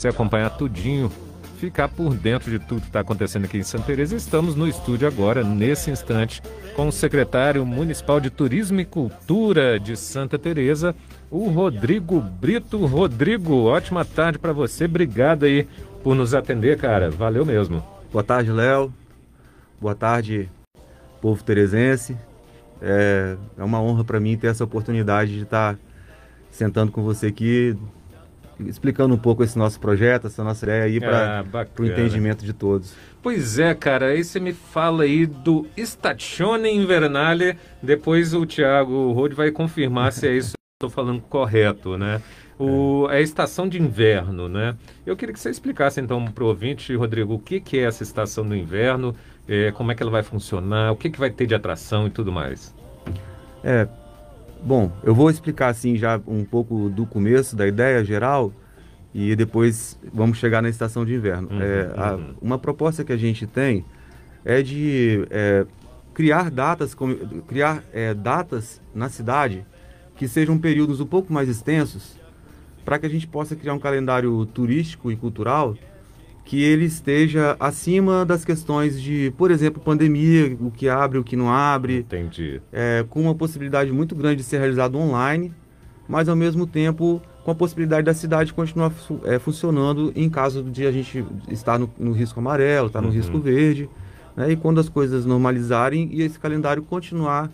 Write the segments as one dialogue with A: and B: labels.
A: você acompanhar tudinho, ficar por dentro de tudo que está acontecendo aqui em Santa Teresa. Estamos no estúdio agora, nesse instante, com o secretário municipal de Turismo e Cultura de Santa Teresa, o Rodrigo Brito. Rodrigo, ótima tarde para você. Obrigado aí por nos atender, cara. Valeu mesmo.
B: Boa tarde, Léo. Boa tarde, povo teresense. É, é uma honra para mim ter essa oportunidade de estar sentando com você aqui, explicando um pouco esse nosso projeto, essa nossa ideia aí para
A: Ah,
B: o entendimento de todos.
A: Pois é, cara, aí você me fala aí do Stazione Invernale, depois o Thiago Rode vai confirmar se é isso que eu estou falando correto, né? O, é a estação de inverno, né? Eu queria que você explicasse então para o ouvinte, Rodrigo, o que, que é essa estação do inverno, é, como é que ela vai funcionar, o que, que vai ter de atração e tudo mais.
B: É, bom, eu vou explicar assim já um pouco do começo, da ideia geral, e depois vamos chegar na estação de inverno.
A: Uhum,
B: É, a-
A: uhum.
B: uma proposta que a gente tem é de é, criar datas, criar é, datas na cidade que sejam períodos um pouco mais extensos, para que a gente possa criar um calendário turístico e cultural que ele esteja acima das questões de, por exemplo, pandemia, o que abre, o que não abre,
A: Entendi.
B: é, com uma possibilidade muito grande de ser realizado online, mas ao mesmo tempo com a possibilidade da cidade continuar é, funcionando em caso de a gente estar no, no risco amarelo, estar no
A: Uhum.
B: risco verde, né, e quando as coisas normalizarem e esse calendário continuar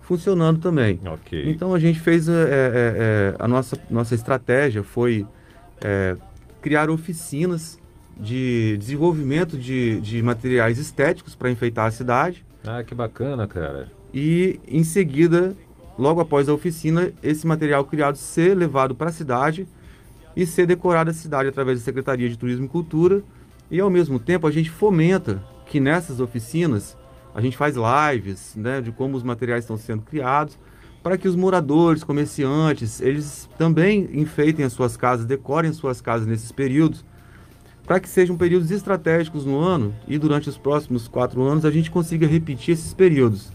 B: funcionando também.
A: Ok.
B: Então a gente fez é, é, é, a nossa, nossa estratégia foi é, criar oficinas de desenvolvimento de, de materiais estéticos para enfeitar a cidade
A: Ah, que bacana, cara.
B: e em seguida, logo após a oficina, esse material criado ser levado para a cidade e ser decorado a cidade através da Secretaria de Turismo e Cultura e ao mesmo tempo a gente fomenta que nessas oficinas a gente faz lives né, de como os materiais estão sendo criados para que os moradores, comerciantes, eles também enfeitem as suas casas, decorem as suas casas nesses períodos para que sejam períodos estratégicos no ano e durante os próximos quatro anos a gente consiga repetir esses períodos.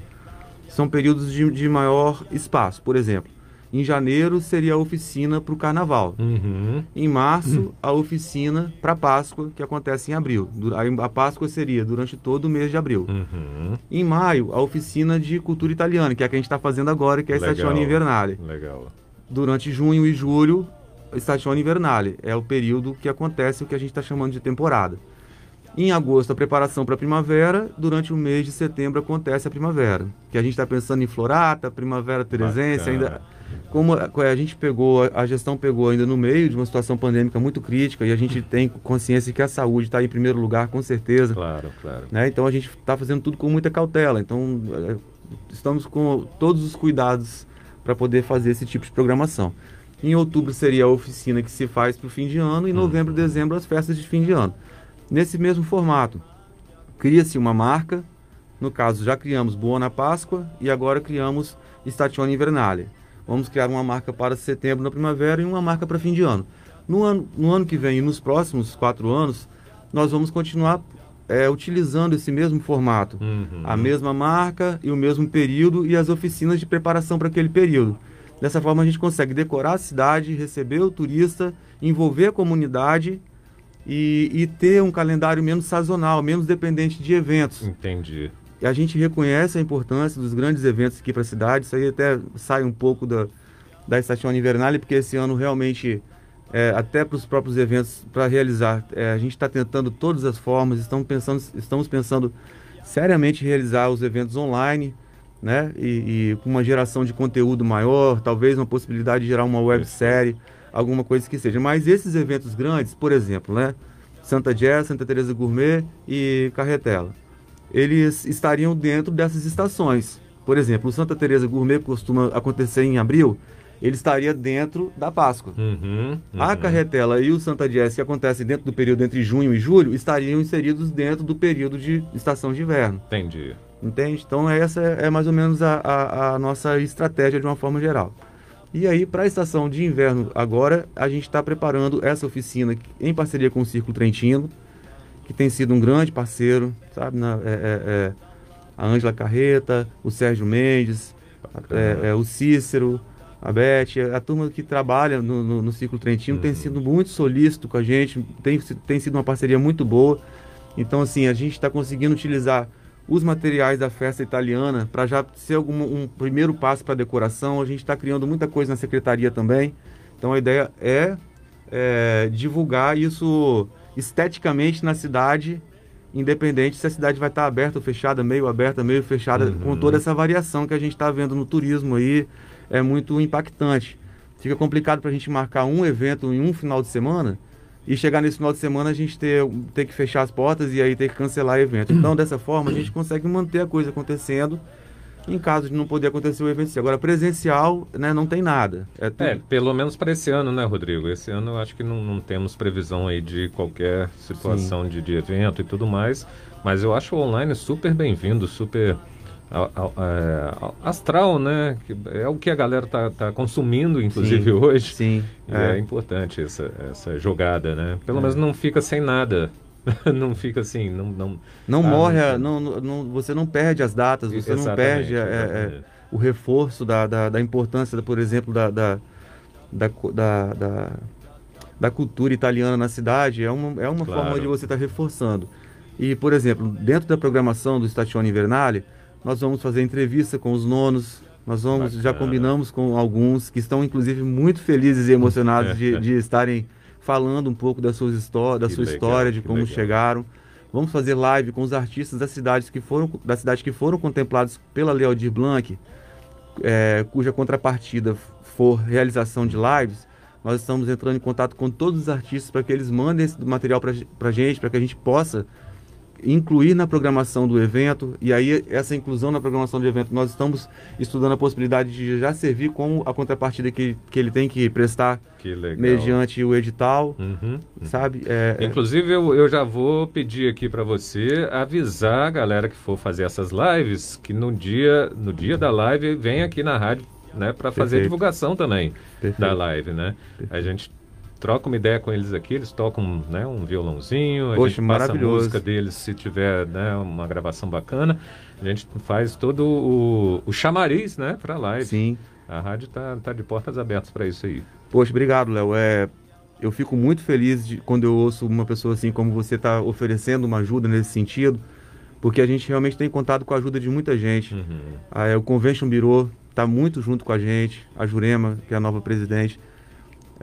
B: São períodos de, de maior espaço. Por exemplo, em janeiro seria a oficina para o carnaval.
A: Uhum.
B: Em março, a oficina para Páscoa, que acontece em abril. A Páscoa seria durante todo o mês de abril.
A: Uhum.
B: Em maio, a oficina de cultura italiana, que é a que a gente está fazendo agora, que é a
A: Legal.
B: Stagione Invernale.
A: Legal.
B: Durante junho e julho, Stagione Invernale. É o período que acontece o que a gente está chamando de temporada. Em agosto, a preparação para a primavera. Durante o mês de setembro, acontece a primavera. Que a gente está pensando em Florata, Primavera Teresense, ainda como a a gente pegou, a gestão pegou ainda no meio de uma situação pandêmica muito crítica e a gente tem consciência que a saúde está em primeiro lugar, com certeza.
A: Claro, claro.
B: né? Então a gente está fazendo tudo com muita cautela. Então é, estamos com todos os cuidados para poder fazer esse tipo de programação. Em outubro seria a oficina que se faz para o fim de ano, e em novembro e dezembro as festas de fim de ano. Nesse mesmo formato, cria-se uma marca, no caso já criamos Boa na Páscoa e agora criamos Statione Invernale. Vamos criar uma marca para setembro na primavera e uma marca para fim de ano. No ano, no ano que vem e nos próximos quatro anos, nós vamos continuar é, utilizando esse mesmo formato.
A: Uhum.
B: A mesma marca e o mesmo período e as oficinas de preparação para aquele período. Dessa forma a gente consegue decorar a cidade, receber o turista, envolver a comunidade e, e ter um calendário menos sazonal, menos dependente de eventos.
A: Entendi.
B: E a gente reconhece a importância dos grandes eventos aqui para a cidade. Isso aí até sai um pouco da, da Estação Invernale, porque esse ano realmente, é, até para os próprios eventos, para realizar, é, a gente está tentando todas as formas, estamos pensando, estamos pensando seriamente realizar os eventos online, né? E, com uma geração de conteúdo maior, talvez uma possibilidade de gerar uma websérie, alguma coisa que seja. Mas esses eventos grandes, por exemplo, né? Santa Jazz, Santa Teresa Gourmet e Carretela eles estariam dentro dessas estações. Por exemplo, o Santa Teresa Gourmet costuma acontecer em abril, ele estaria dentro da Páscoa.
A: Uhum.
B: A
A: uhum.
B: Carretela e o Santa Jazz, que acontece dentro do período entre junho e julho, estariam inseridos dentro do período de estação de inverno.
A: Entendi.
B: Entende? Então essa é mais ou menos a, a- a nossa estratégia de uma forma geral. E aí, para a estação de inverno agora, a gente está preparando essa oficina em parceria com o Círculo Trentino, que tem sido um grande parceiro, sabe? Na- é- é- é, a Ângela Carreta, o Sérgio Mendes, é, é, o Cícero, a Beth, a turma que trabalha no, no, no Ciclo Trentino tem sido muito solícito com a gente, tem, tem sido uma parceria muito boa. Então, assim, a gente está conseguindo utilizar os materiais da festa italiana para já ser algum, um primeiro passo para a decoração. A gente está criando muita coisa na secretaria também. Então, a ideia é, é divulgar isso esteticamente na cidade, independente se a cidade vai estar tá aberta ou fechada, meio aberta, meio fechada, uhum. com toda essa variação que a gente está vendo no turismo aí é muito impactante. Fica complicado para a gente marcar um evento em um final de semana e chegar nesse final de semana a gente ter, ter que fechar as portas e aí ter que cancelar o evento. Então, dessa forma, a gente consegue manter a coisa acontecendo em caso de não poder acontecer o evento. Agora, presencial, né, não tem nada.
A: É, é pelo menos para esse ano, né, Rodrigo? Esse ano eu acho que não, não temos previsão aí de qualquer situação de, de evento e tudo mais, mas eu acho o online super bem-vindo, super astral, né? É o que a galera tá, tá consumindo, inclusive
B: sim,
A: hoje.
B: Sim.
A: É. é. importante essa, essa jogada, né? Pelo é. menos não fica sem nada. não fica assim, não não,
B: não ah, morre, não, não, não, você não perde as datas, você não perde é, é, o reforço da, da, da importância, por exemplo, da, da, da, da, da cultura italiana na cidade. É uma, é uma claro. forma de você estar tá reforçando. E, por exemplo, dentro da programação do Stazione Invernale, nós vamos fazer entrevista com os nonos. Nós vamos, Bacana. já combinamos com alguns que estão, inclusive, muito felizes e emocionados de, de estarem falando um pouco da, suas histó da sua legal, história, de como legal. chegaram. Vamos fazer live com os artistas das cidades que foram, da cidade que foram contemplados pela Lei Aldir Blanc, é, cuja contrapartida for realização de lives. Nós estamos entrando em contato com todos os artistas para que eles mandem esse material para a gente, para que a gente possa incluir na programação do evento, e aí essa inclusão na programação do evento, nós estamos estudando a possibilidade de já servir como a contrapartida que, que ele tem que prestar
A: que
B: mediante o edital, uhum, uhum. sabe?
A: É, é, Inclusive, eu, eu já vou pedir aqui para você avisar a galera que for fazer essas lives, que no dia, no dia da live, vem aqui na rádio né, para fazer a divulgação também Perfeito. da live, né? Perfeito. A gente troca uma ideia com eles aqui, eles tocam né, um violãozinho, a Poxa, gente passa a música deles se tiver né, uma gravação bacana, a gente faz todo o, o chamariz né, para live.
B: Sim.
A: A rádio está tá de portas abertas para isso aí.
B: Poxa, obrigado, Léo. É, eu fico muito feliz de, quando eu ouço uma pessoa assim como você está oferecendo uma ajuda nesse sentido, porque a gente realmente tem contado com a ajuda de muita gente. Uhum. Ah, é, o Convention Bureau está muito junto com a gente, a Jurema, que é a nova presidente,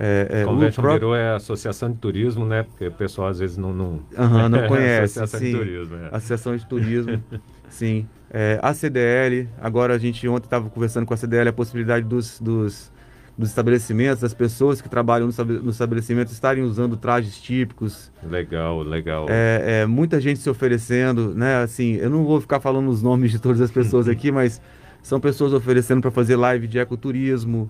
A: é, é, Convention próprio... Bureau é a Associação de Turismo, né? Porque o pessoal às vezes não... Não,
B: uhum, não conhece, Associação sim. de Turismo. É. Associação de Turismo, sim. É, a CDL, agora a gente ontem estava conversando com a CDL a possibilidade dos, dos, dos estabelecimentos, das pessoas que trabalham no, no estabelecimento estarem usando trajes típicos.
A: Legal, legal.
B: É, é, muita gente se oferecendo, né? Assim, eu não vou ficar falando os nomes de todas as pessoas aqui, mas são pessoas oferecendo para fazer live de ecoturismo,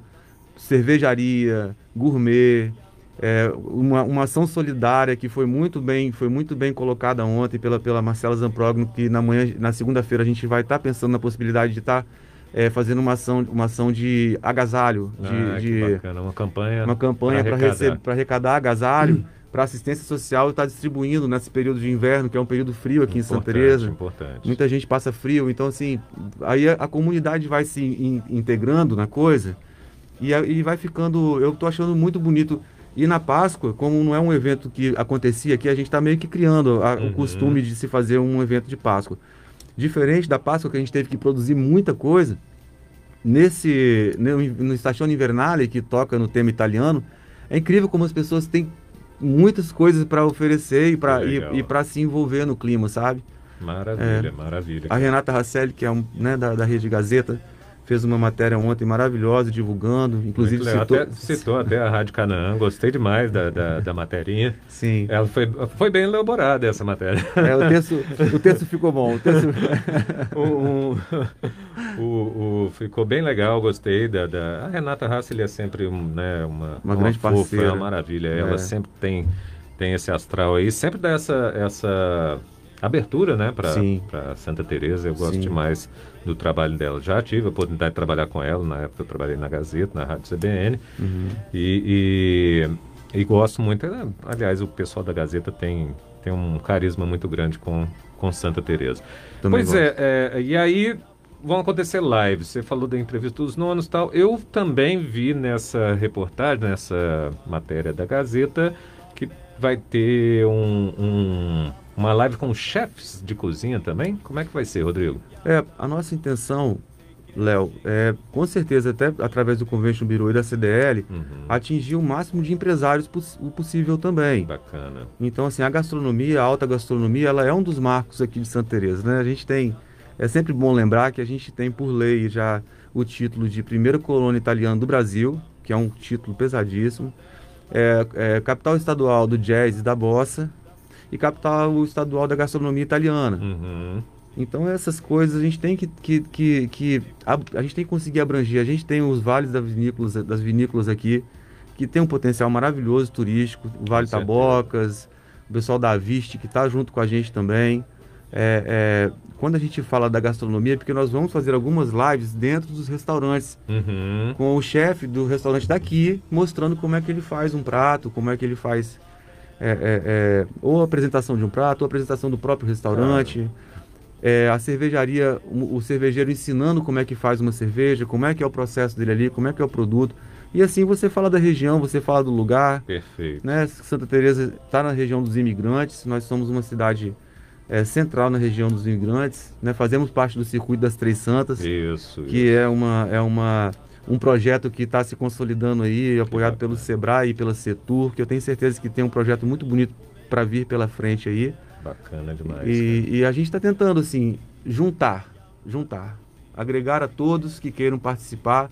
B: cervejaria, gourmet, é, uma, uma ação solidária que foi muito bem, foi muito bem colocada ontem pela, pela Marcela Zamprogno, que na manhã, na segunda-feira a gente vai estar tá pensando na possibilidade de estar tá, é, fazendo uma ação, uma ação de agasalho, de,
A: ah,
B: de
A: bacana. uma campanha,
B: uma campanha para arrecadar. arrecadar agasalho. para assistência social está distribuindo nesse período de inverno, que é um período frio aqui importante, em Santa Teresa.
A: Importante.
B: Muita gente passa frio, então assim, aí a, a comunidade vai se in, integrando na coisa e, e vai ficando, eu estou achando muito bonito. E na Páscoa, como não é um evento que acontecia aqui, a gente está meio que criando a, uhum. o costume de se fazer um evento de Páscoa. Diferente da Páscoa, que a gente teve que produzir muita coisa, nesse no, Stazione Invernale, que toca no tema italiano, é incrível como as pessoas têm muitas coisas para oferecer e para e, e se envolver no clima, sabe?
A: Maravilha, é, maravilha.
B: A Renata Rasselli, que é um, né, da, da Rede Gazeta, fez uma matéria ontem maravilhosa, divulgando, inclusive
A: citou... Até, citou até a Rádio Canaã, gostei demais da, da, da materinha.
B: Sim.
A: Ela foi, foi bem elaborada essa matéria.
B: É, o, texto, o texto ficou bom. O, texto...
A: o, o, o, ficou bem legal, gostei da... da... A Renata Hassel é sempre um, né, uma,
B: uma, uma grande fofa, parceira. É
A: uma maravilha. Ela é. sempre tem, tem esse astral aí, sempre dá essa... essa abertura, né, para Santa Teresa. Eu gosto Sim. demais do trabalho dela. Já tive a oportunidade de trabalhar com ela, na época eu trabalhei na Gazeta, na Rádio CBN, uhum. e, e, e, gosto muito. Aliás, o pessoal da Gazeta tem, tem um carisma muito grande com, com Santa Teresa. Também pois é, é, e aí vão acontecer lives. Você falou da entrevista dos nonos e tal. Eu também vi nessa reportagem, nessa matéria da Gazeta, que vai ter um, um, uma live com chefes de cozinha também. Como é que vai ser, Rodrigo?
B: É, a nossa intenção Léo, é, com certeza, até através do Convention Bureau e da CDL, uhum. atingir o máximo de empresários poss possível também.
A: Bacana.
B: Então, assim, a gastronomia, a alta gastronomia, ela é um dos marcos aqui de Santa Teresa, né? A gente tem, é sempre bom lembrar que a gente tem por lei já o título de primeira colônia italiana do Brasil, que é um título pesadíssimo, é, é capital estadual do jazz e da bossa, e capital estadual da gastronomia italiana. Uhum. Então essas coisas a gente tem que, que, que, que a, a, gente tem que conseguir abranger. A gente tem os vales das vinícolas, das vinícolas aqui, que tem um potencial maravilhoso turístico, o Vale com Tabocas, certeza. o pessoal da Viste que está junto com a gente também. É, é, quando a gente fala da gastronomia, porque nós vamos fazer algumas lives dentro dos restaurantes, uhum. com o chefe do restaurante daqui, mostrando como é que ele faz um prato, como é que ele faz é, é, é ou a apresentação de um prato, ou a apresentação do próprio restaurante. Claro é, a cervejaria, o, cervejeiro ensinando como é que faz uma cerveja, como é que é o processo dele ali, como é que é o produto. E assim você fala da região, você fala do lugar.
A: Perfeito.
B: Né? Santa Teresa está na região dos imigrantes, nós somos uma cidade é, central na região dos imigrantes, né? fazemos parte do circuito das Três Santas,
A: isso,
B: que
A: isso.
B: é uma é uma um projeto que está se consolidando aí, apoiado pelo Sebrae e pela Setur, que eu tenho certeza que tem um projeto muito bonito para vir pela frente aí.
A: Bacana demais.
B: E, e a gente está tentando, assim, juntar, juntar, agregar a todos que queiram participar,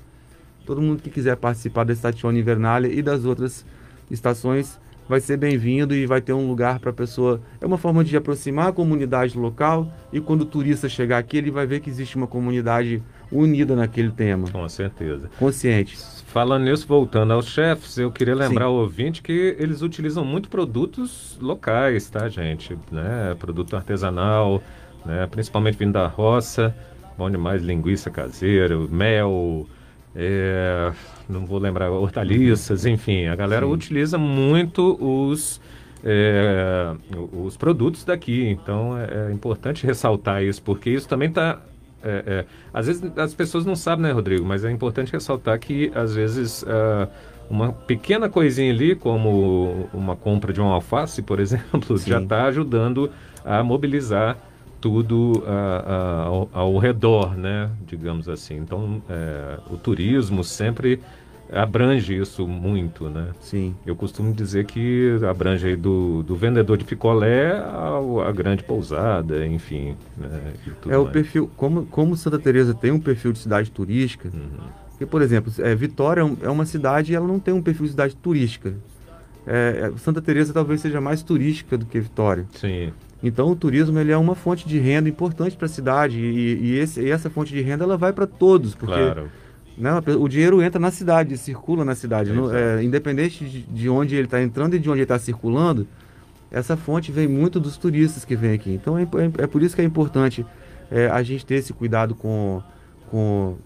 B: todo mundo que quiser participar da Statione Invernalia e das outras estações vai ser bem-vindo e vai ter um lugar para a pessoa. É uma forma de aproximar a comunidade local e quando o turista chegar aqui, ele vai ver que existe uma comunidade unida naquele tema.
A: Com certeza.
B: Consciente.
A: Falando nisso, voltando aos chefs, eu queria lembrar Sim. ao ouvinte que eles utilizam muito produtos locais, tá, gente? Né? Produto artesanal, né? principalmente vindo da roça. Bom demais, linguiça caseira, mel, é, não vou lembrar, hortaliças, enfim. A galera Sim. utiliza muito os, é, os produtos daqui. Então é, é importante ressaltar isso, porque isso também está é, é. Às vezes as pessoas não sabem, né, Rodrigo? Mas é importante ressaltar que às vezes uh, uma pequena coisinha ali, como uma compra de um alface, por exemplo, Sim. já está ajudando a mobilizar tudo uh, uh, ao, ao, redor, né? Digamos assim. Então, é, o turismo sempre abrange isso muito, né?
B: Sim.
A: Eu costumo dizer que abrange do, do vendedor de picolé a grande pousada, enfim. Né?
B: é o mais. perfil, como, como Santa Teresa tem um perfil de cidade turística, uhum. porque, por exemplo, é, Vitória é, é uma cidade e ela não tem um perfil de cidade turística. É, é, Santa Teresa talvez seja mais turística do que Vitória.
A: Sim.
B: Então o turismo ele é uma fonte de renda importante para a cidade e, e, esse, e, essa fonte de renda ela vai para todos, porque
A: claro
B: O dinheiro entra na cidade, circula na cidade. É, independente de, de, onde ele está entrando e de onde ele está circulando, essa fonte vem muito dos turistas que vêm aqui. Então é, é, é por isso que é importante é, a gente ter esse cuidado com, com,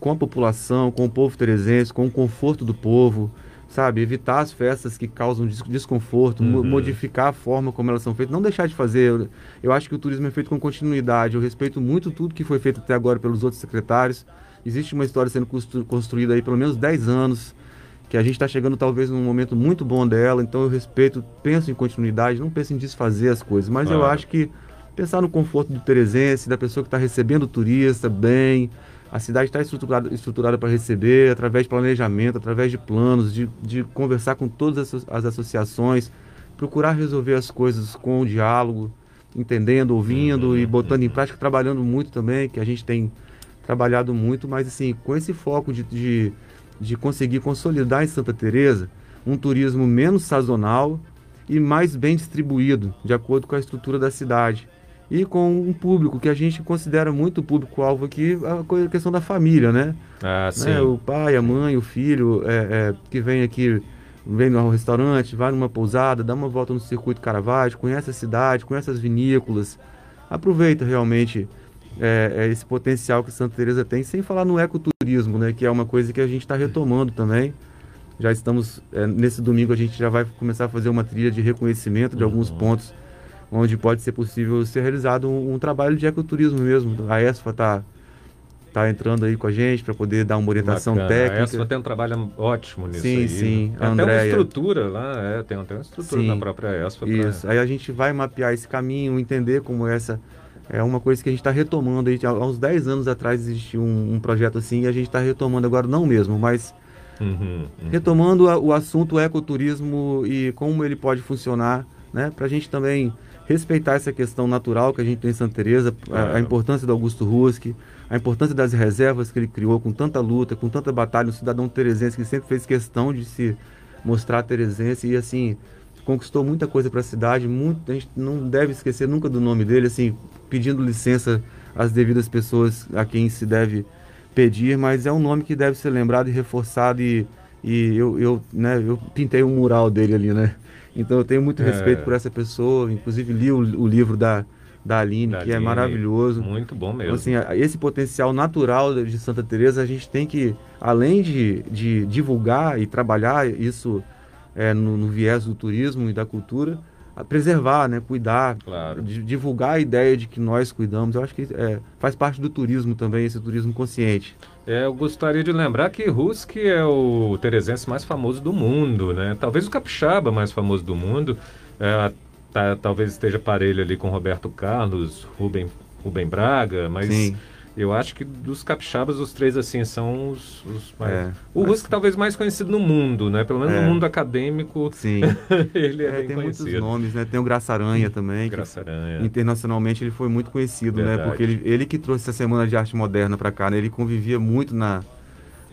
B: com a população, com o povo teresense, com o conforto do povo, sabe? Evitar as festas que causam desconforto, uhum. modificar a forma como elas são feitas, não deixar de fazer. Eu, eu acho que o turismo é feito com continuidade. Eu respeito muito tudo que foi feito até agora pelos outros secretários. Existe uma história sendo construída aí pelo menos 10 anos, que a gente está chegando talvez num momento muito bom dela, então eu respeito, penso em continuidade, não penso em desfazer as coisas, mas eu acho que pensar no conforto do teresense, da pessoa que está recebendo o turista bem, a cidade está estruturada, estruturada para receber, através de planejamento, através de planos, de, de conversar com todas as, as associações, procurar resolver as coisas com o diálogo, entendendo, ouvindo uhum, e botando em prática, trabalhando muito também, que a gente tem trabalhado muito, mas assim, com esse foco de, de, de conseguir consolidar em Santa Teresa um turismo menos sazonal e mais bem distribuído, de acordo com a estrutura da cidade. E com um público que a gente considera muito público-alvo aqui, a questão da família, né?
A: Ah, sim.
B: Né? O pai, a mãe, o filho, é, é, que vem aqui, vem no restaurante, vai numa pousada, dá uma volta no circuito Caravaggio, conhece a cidade, conhece as vinícolas, aproveita realmente é, é esse potencial que Santa Teresa tem, sem falar no ecoturismo, né, que é uma coisa que a gente está retomando também. Já estamos é, nesse domingo a gente já vai começar a fazer uma trilha de reconhecimento de uhum. alguns pontos onde pode ser possível ser realizado um, um, trabalho de ecoturismo mesmo. A ESFA está está entrando aí com a gente para poder dar uma orientação Bacana. técnica. A
A: ESFA tem um trabalho ótimo nisso
B: sim,
A: aí.
B: Sim,
A: sim. Até uma estrutura lá, é, tem até uma estrutura sim, na própria ESFA.
B: Isso, pra... aí a gente vai mapear esse caminho, entender como essa é uma coisa que a gente está retomando. há uns 10 anos atrás existiu um, um projeto assim e a gente está retomando agora, não mesmo, mas uhum, uhum. retomando a, o assunto ecoturismo e como ele pode funcionar, né? Para a gente também respeitar essa questão natural que a gente tem em Santa Teresa, a, a, importância do Augusto Ruski, a importância das reservas que ele criou com tanta luta, com tanta batalha, um cidadão teresense que sempre fez questão de se mostrar teresense e assim conquistou muita coisa para a cidade, muito, a gente não deve esquecer nunca do nome dele, assim, pedindo licença às devidas pessoas a quem se deve pedir, mas é um nome que deve ser lembrado e reforçado e, e eu, eu, né, eu pintei um mural dele ali, né? Então eu tenho muito é. respeito por essa pessoa, inclusive li o, o livro da, da Aline, da que é Aline, é maravilhoso.
A: Muito bom mesmo.
B: Então, assim, esse potencial natural de Santa Teresa, a gente tem que, além de, de divulgar e trabalhar isso é, no, no, viés do turismo e da cultura, preservar, né, cuidar, claro. divulgar a ideia de que nós cuidamos. Eu acho que é, faz parte do turismo também, esse turismo consciente.
A: É, eu gostaria de lembrar que Ruski é o teresense mais famoso do mundo, né? Talvez o capixaba mais famoso do mundo. É, tá, talvez esteja parelho ali com Roberto Carlos, Rubem, Rubem Braga, mas... Sim eu acho que dos capixabas, os três, assim, são os, os mais... É, o. Rusco talvez mais conhecido no mundo, né? Pelo menos é. no mundo acadêmico,
B: Sim.
A: ele é,
B: é
A: bem
B: tem
A: conhecido.
B: muitos nomes, né? Tem o Graça Aranha também.
A: Graça Aranha.
B: Internacionalmente ele foi muito conhecido, Verdade. né? Porque ele, ele que trouxe a Semana de Arte Moderna para cá, né? Ele convivia muito na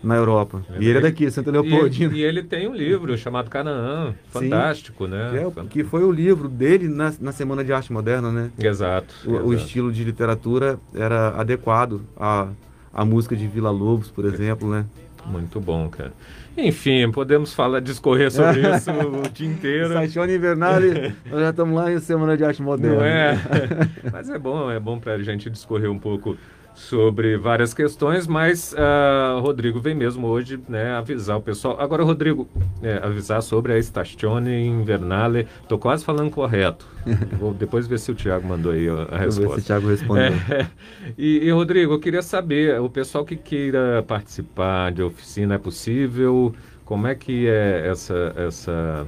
B: na Europa. Ele e ele é daqui, Santa Leopoldina.
A: E, e, ele tem um livro chamado Canaã, fantástico, Sim, né?
B: Que, é, que, foi o livro dele na, na Semana de Arte Moderna, né?
A: Exato.
B: O,
A: exato.
B: o estilo de literatura era adequado a a música de Vila Lobos, por exemplo, né?
A: Muito bom, cara. Enfim, podemos falar, discorrer sobre isso o dia inteiro.
B: Sachione Invernale, nós já estamos lá em Semana de Arte Moderna. Não
A: é? Mas é bom, é bom para a gente discorrer um pouco sobre várias questões, mas uh, Rodrigo vem mesmo hoje né, avisar o pessoal. Agora, Rodrigo, é, avisar sobre a Stastione Invernale. Estou quase falando correto. Vou depois ver se o Tiago mandou aí a, resposta. Ver
B: se o Tiago respondeu.
A: É, e, e, Rodrigo, eu queria saber, o pessoal que queira participar de oficina, é possível? Como é que é essa... essa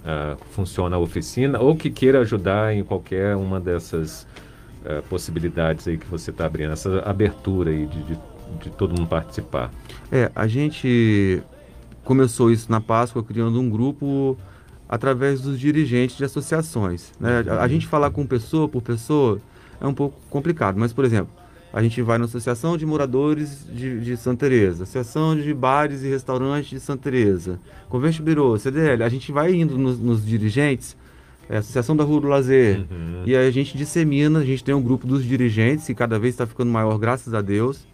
A: uh, funciona a oficina? Ou que queira ajudar em qualquer uma dessas uh, possibilidades aí que você está abrindo, essa abertura aí de, de, de, todo mundo participar?
B: É, a gente começou isso na Páscoa criando um grupo através dos dirigentes de associações. Né? A, a gente falar com pessoa por pessoa é um pouco complicado, mas, por exemplo, a gente vai na Associação de Moradores de, de Santa Teresa, Associação de Bares e Restaurantes de Santa Teresa, Convênio Biro, CDL, a gente vai indo nos, nos dirigentes é a Associação da Rua do Lazer. Uhum. E aí a gente dissemina, a gente tem um grupo dos dirigentes, que cada vez está ficando maior, graças a Deus.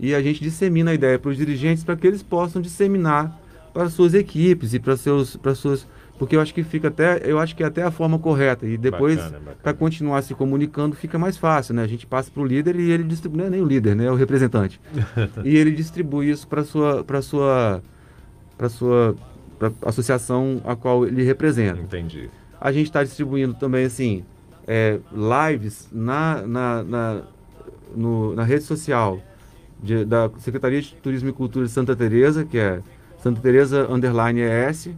B: E a gente dissemina a ideia para os dirigentes para que eles possam disseminar para suas equipes e para seus para suas porque eu acho que fica até eu acho que é até a forma correta. E depois para continuar se comunicando fica mais fácil né? A gente passa para o líder e ele distribui não é nem o líder né? É o representante. E ele distribui isso para sua para sua para sua pra associação a qual ele representa.
A: Entendi
B: a gente está distribuindo também, assim, é, lives na, na, na, no, na rede social de, da Secretaria de Turismo e Cultura de Santa Teresa, que é Santa Teresa Underline ES.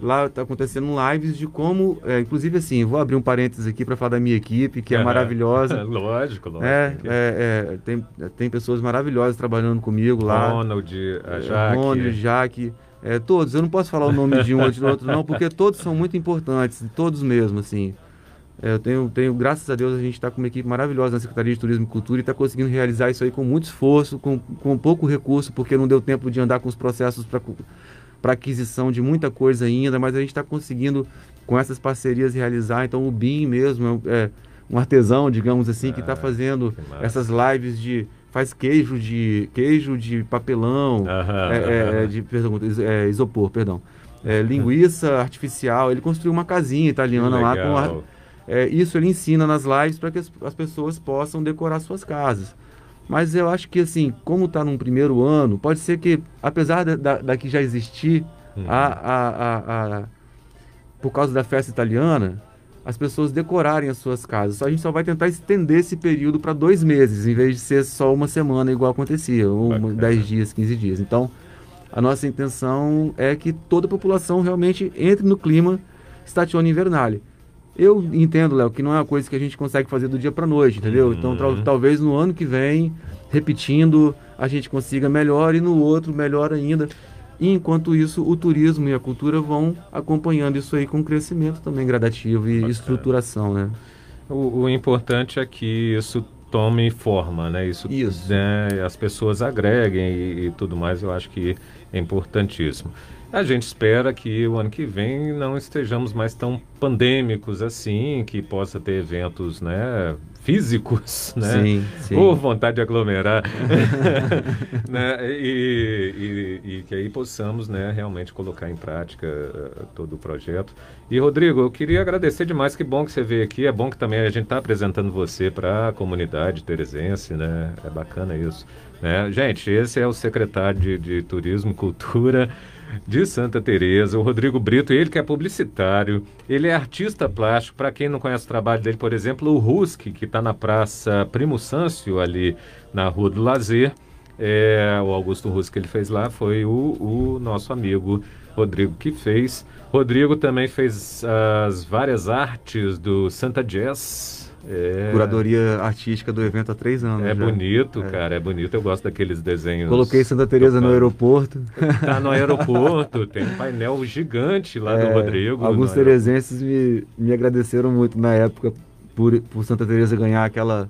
B: Lá está acontecendo lives de como, é, inclusive assim, vou abrir um parênteses aqui para falar da minha equipe, que é, é maravilhosa.
A: lógico, lógico.
B: É, é, é, tem, tem pessoas maravilhosas trabalhando comigo lá.
A: Ronald, a Jaque.
B: Ronald, Jaque. É, todos, eu não posso falar o nome de um ou de outro, não, porque todos são muito importantes, todos mesmo, assim. É, eu tenho, tenho, graças a Deus, a gente está com uma equipe maravilhosa na Secretaria de Turismo e Cultura e está conseguindo realizar isso aí com muito esforço, com, com pouco recurso, porque não deu tempo de andar com os processos para aquisição de muita coisa ainda, mas a gente está conseguindo, com essas parcerias, realizar. Então, o BIM mesmo é, é um artesão, digamos assim, que está ah, fazendo essas lives de faz queijo de queijo de papelão, é, é, de perdão, é, isopor, perdão, é, linguiça artificial. Ele construiu uma casinha italiana lá com a, é, isso ele ensina nas lives para que as, as, pessoas possam decorar suas casas. Mas eu acho que assim, como está num primeiro ano, pode ser que apesar da, da, da que já existir uhum. a, a, a, a, por causa da festa italiana, as pessoas decorarem as suas casas. A gente só vai tentar estender esse período para dois meses, em vez de ser só uma semana, igual acontecia, ou. 10 dias, 15 dias. Então, a nossa intenção é que toda a população realmente entre no clima Statione Invernale. Eu entendo, Léo, que não é uma coisa que a gente consegue fazer do dia para noite, entendeu? Uhum. Então, talvez no ano que vem, repetindo, a gente consiga melhor e no outro melhor ainda. E enquanto isso, o turismo e a cultura vão acompanhando isso aí com crescimento também gradativo e Bacana. estruturação, né?
A: O, o, importante é que isso tome forma, né? Isso, isso. Né, as pessoas agreguem e, e tudo mais, eu acho que é importantíssimo. A gente espera que o ano que vem não estejamos mais tão pandêmicos assim, que possa ter eventos, né, físicos, né? Sim, sim. Por vontade de aglomerar, né? E, e, e, que aí possamos, né, realmente colocar em prática uh, todo o projeto. E Rodrigo, eu queria agradecer demais, que bom que você veio aqui, é bom que também a gente está apresentando você para a comunidade teresense, né? É bacana isso. Né? Gente, esse é o secretário de, de Turismo e Cultura de Santa Teresa, o Rodrigo Brito, ele que é publicitário, ele é artista plástico. Para quem não conhece o trabalho dele, por exemplo, o Ruski, que está na Praça Primo Sâncio, ali na Rua do Lazer. É, o Augusto Ruski que ele fez lá foi o, o nosso amigo Rodrigo que fez. Rodrigo também fez as várias artes do Santa Jazz,
B: é. Curadoria artística do evento há três anos.
A: É já. bonito, é. cara, é bonito. Eu gosto daqueles desenhos.
B: Coloquei Santa Teresa no aeroporto.
A: Tá no aeroporto, tem um painel gigante lá é, do Rodrigo.
B: Alguns teresenses me, me agradeceram muito na época por, por Santa Teresa ganhar aquela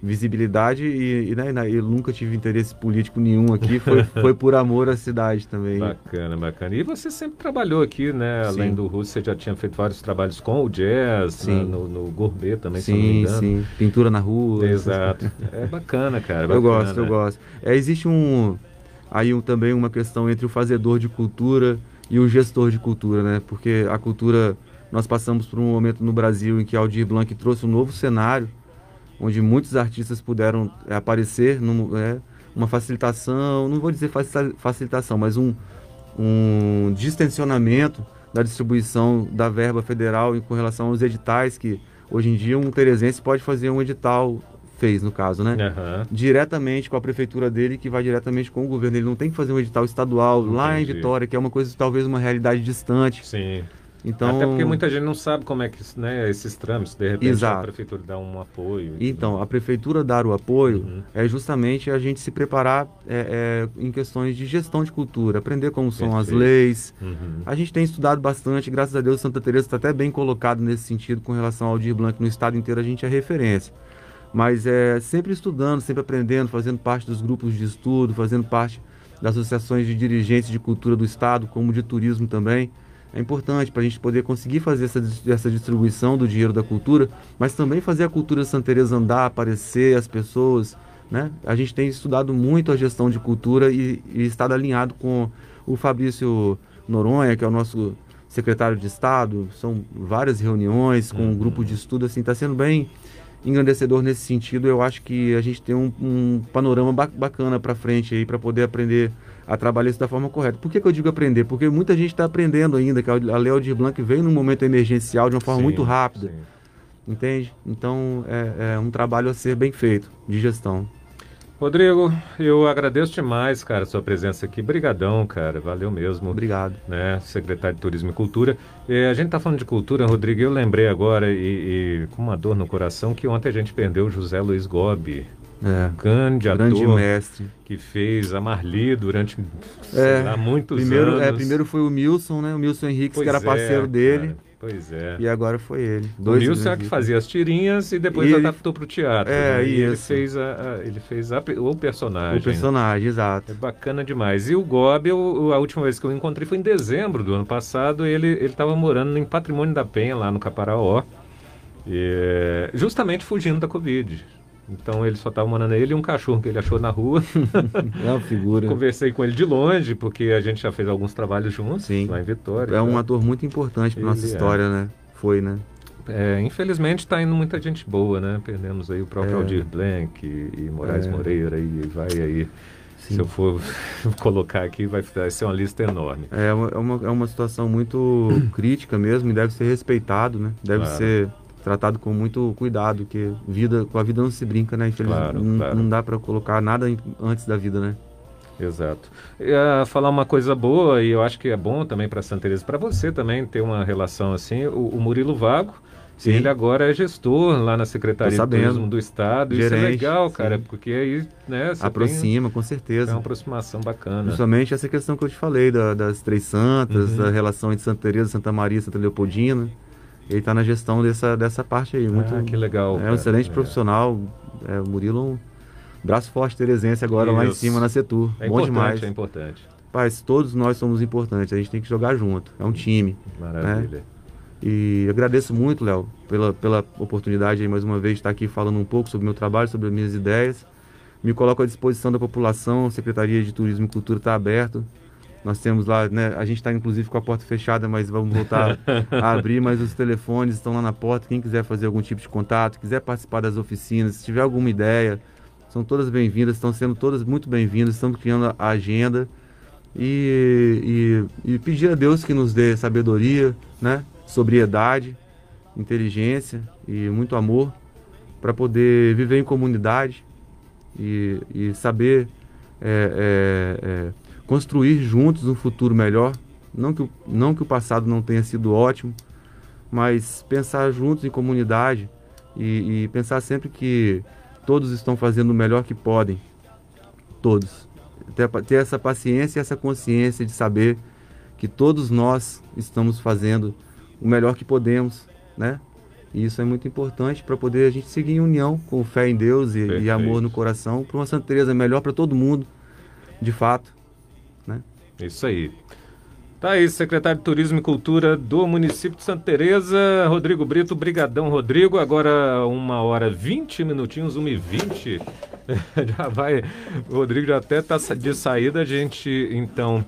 B: visibilidade e, e, né, eu nunca tive interesse político nenhum aqui, foi, foi por amor à cidade também.
A: Bacana, bacana. E você sempre trabalhou aqui, né? Além sim. do Russo, você já tinha feito vários trabalhos com o jazz, né? no, no, gourmet também,
B: sim, se não me engano. Sim, pintura na rua.
A: Exato. É bacana, cara. Bacana.
B: Eu gosto, eu gosto. É, existe um aí um, também uma questão entre o fazedor de cultura e o gestor de cultura, né? Porque a cultura, nós passamos por um momento no Brasil em que Aldir Blanc trouxe um novo cenário onde muitos artistas puderam é, aparecer, num, é, uma facilitação, não vou dizer facilitação, mas um, um distensionamento da distribuição da verba federal em, com relação aos editais, que hoje em dia um teresense pode fazer um edital, fez no caso, né? Uhum. Diretamente com a prefeitura dele, que vai diretamente com o governo. Ele não tem que fazer um edital estadual Entendi. lá em Vitória, que é uma coisa, talvez uma realidade distante.
A: Sim. Então, Até porque muita gente não sabe como é que né, esses trâmites, de repente exato. a prefeitura dá um apoio.
B: Então, a prefeitura dar o apoio uhum. é justamente a gente se preparar é, é, em questões de gestão de cultura, aprender como são Perfeito. as leis. Uhum. A gente tem estudado bastante, graças a Deus Santa Teresa está até bem colocado nesse sentido com relação ao Dir Blanc no estado inteiro, a gente é referência. Mas é sempre estudando, sempre aprendendo, fazendo parte dos grupos de estudo, fazendo parte das associações de dirigentes de cultura do estado, como de turismo também é importante para a gente poder conseguir fazer essa, essa distribuição do dinheiro da cultura, mas também fazer a cultura de Santa Teresa andar, aparecer, as pessoas. Né? A gente tem estudado muito a gestão de cultura e, e estado alinhado com o Fabrício Noronha, que é o nosso secretário de Estado. São várias reuniões com um grupo de estudo, assim, está sendo bem engrandecedor nesse sentido. Eu acho que a gente tem um, um panorama bacana para frente aí para poder aprender a trabalhar isso da forma correta. Por que, que eu digo aprender? Porque muita gente está aprendendo ainda, que a Lei Aldir Blanc veio num momento emergencial de uma forma sim, muito rápida. Sim. Entende? Então é, é um trabalho a ser bem feito de gestão.
A: Rodrigo, eu agradeço demais, cara, a sua presença aqui. Brigadão, cara. Valeu mesmo.
B: Obrigado.
A: Né, secretário de Turismo e Cultura. E a gente está falando de cultura, Rodrigo, eu lembrei agora, e, e, com uma dor no coração, que ontem a gente perdeu o José Luiz Gobi. É, grande ator. Grande
B: mestre.
A: Que fez a Marli durante é, lá, muitos
B: primeiro,
A: anos.
B: É, primeiro foi o Milson, né? O Milson Henrique, que era parceiro é, dele. Cara.
A: Pois é.
B: E agora foi ele.
A: Dois o Nilson é que fazia as tirinhas e depois e adaptou para o teatro.
B: É,
A: né?
B: e
A: ele fez, a, a, ele fez a, o personagem.
B: O personagem, exato.
A: É bacana demais. E o Gobi, eu, a última vez que eu encontrei foi em dezembro do ano passado. Ele estava morando em Patrimônio da Penha, lá no Caparaó. E, justamente fugindo da Covid. Então ele só estava morando ele e um cachorro que ele achou na rua.
B: É uma figura.
A: Conversei com ele de longe, porque a gente já fez alguns trabalhos juntos Sim. lá em Vitória.
B: É um ator muito importante para nossa é. história, é. né? Foi, né?
A: É, infelizmente está indo muita gente boa, né? Perdemos aí o próprio é. Aldir Blanc e, e Moraes é. Moreira e vai aí Sim. Se eu for colocar aqui, vai, vai ser uma lista enorme.
B: É uma, é uma, é uma situação muito crítica mesmo e deve ser respeitado, né? Deve claro. ser tratado com muito cuidado, que vida, com a vida não se brinca, né? Infelizmente, claro, não, claro. não dá para colocar nada antes da vida, né?
A: Exato. Uh, falar uma coisa boa, e eu acho que é bom também para Santa Teresa, para você também ter uma relação assim, o, o Murilo Vago, Sim. ele agora é gestor lá na Secretaria de Turismo do Estado. Gerente, Isso é legal, cara, sim. porque aí, né,
B: aproxima, tem, com certeza.
A: É uma aproximação bacana.
B: Principalmente essa questão que eu te falei da, das três santas, uhum. da relação entre Santa Teresa, Santa Maria, Santa Leopoldina. Ele está na gestão dessa, dessa parte aí. Muito,
A: ah, que legal.
B: É cara. um excelente é. profissional. É, o Murilo um braço forte teresense agora Isso. lá em cima na Setur. É Bom demais.
A: É importante.
B: Paz, todos nós somos importantes. A gente tem que jogar junto. É um time.
A: Maravilha.
B: Né? E agradeço muito, Léo, pela, pela oportunidade aí mais uma vez de estar aqui falando um pouco sobre o meu trabalho, sobre as minhas ideias. Me coloco à disposição da população, a Secretaria de Turismo e Cultura está aberto. Nós temos lá, né, a gente está inclusive com a porta fechada, mas vamos voltar a abrir, mas os telefones estão lá na porta. Quem quiser fazer algum tipo de contato, quiser participar das oficinas, se tiver alguma ideia, são todas bem-vindas, estão sendo todas muito bem-vindas, estamos criando a agenda e, e, e, pedir a Deus que nos dê sabedoria, né, sobriedade, inteligência e muito amor para poder viver em comunidade e, e saber é, é, é, construir juntos um futuro melhor. Não que, não que o passado não tenha sido ótimo, mas pensar juntos em comunidade e, e pensar sempre que todos estão fazendo o melhor que podem. Todos. Ter, ter essa paciência e essa consciência de saber que todos nós estamos fazendo o melhor que podemos, né? E isso é muito importante para poder a gente seguir em união com fé em Deus e, e amor no coração para uma Santa Teresa melhor para todo mundo, de fato. Né?
A: Isso aí. Tá aí, secretário de Turismo e Cultura do município de Santa Teresa, Rodrigo Brito, brigadão, Rodrigo. Agora uma hora vinte minutinhos, uma e vinte. já vai, o Rodrigo já até tá de saída, a gente então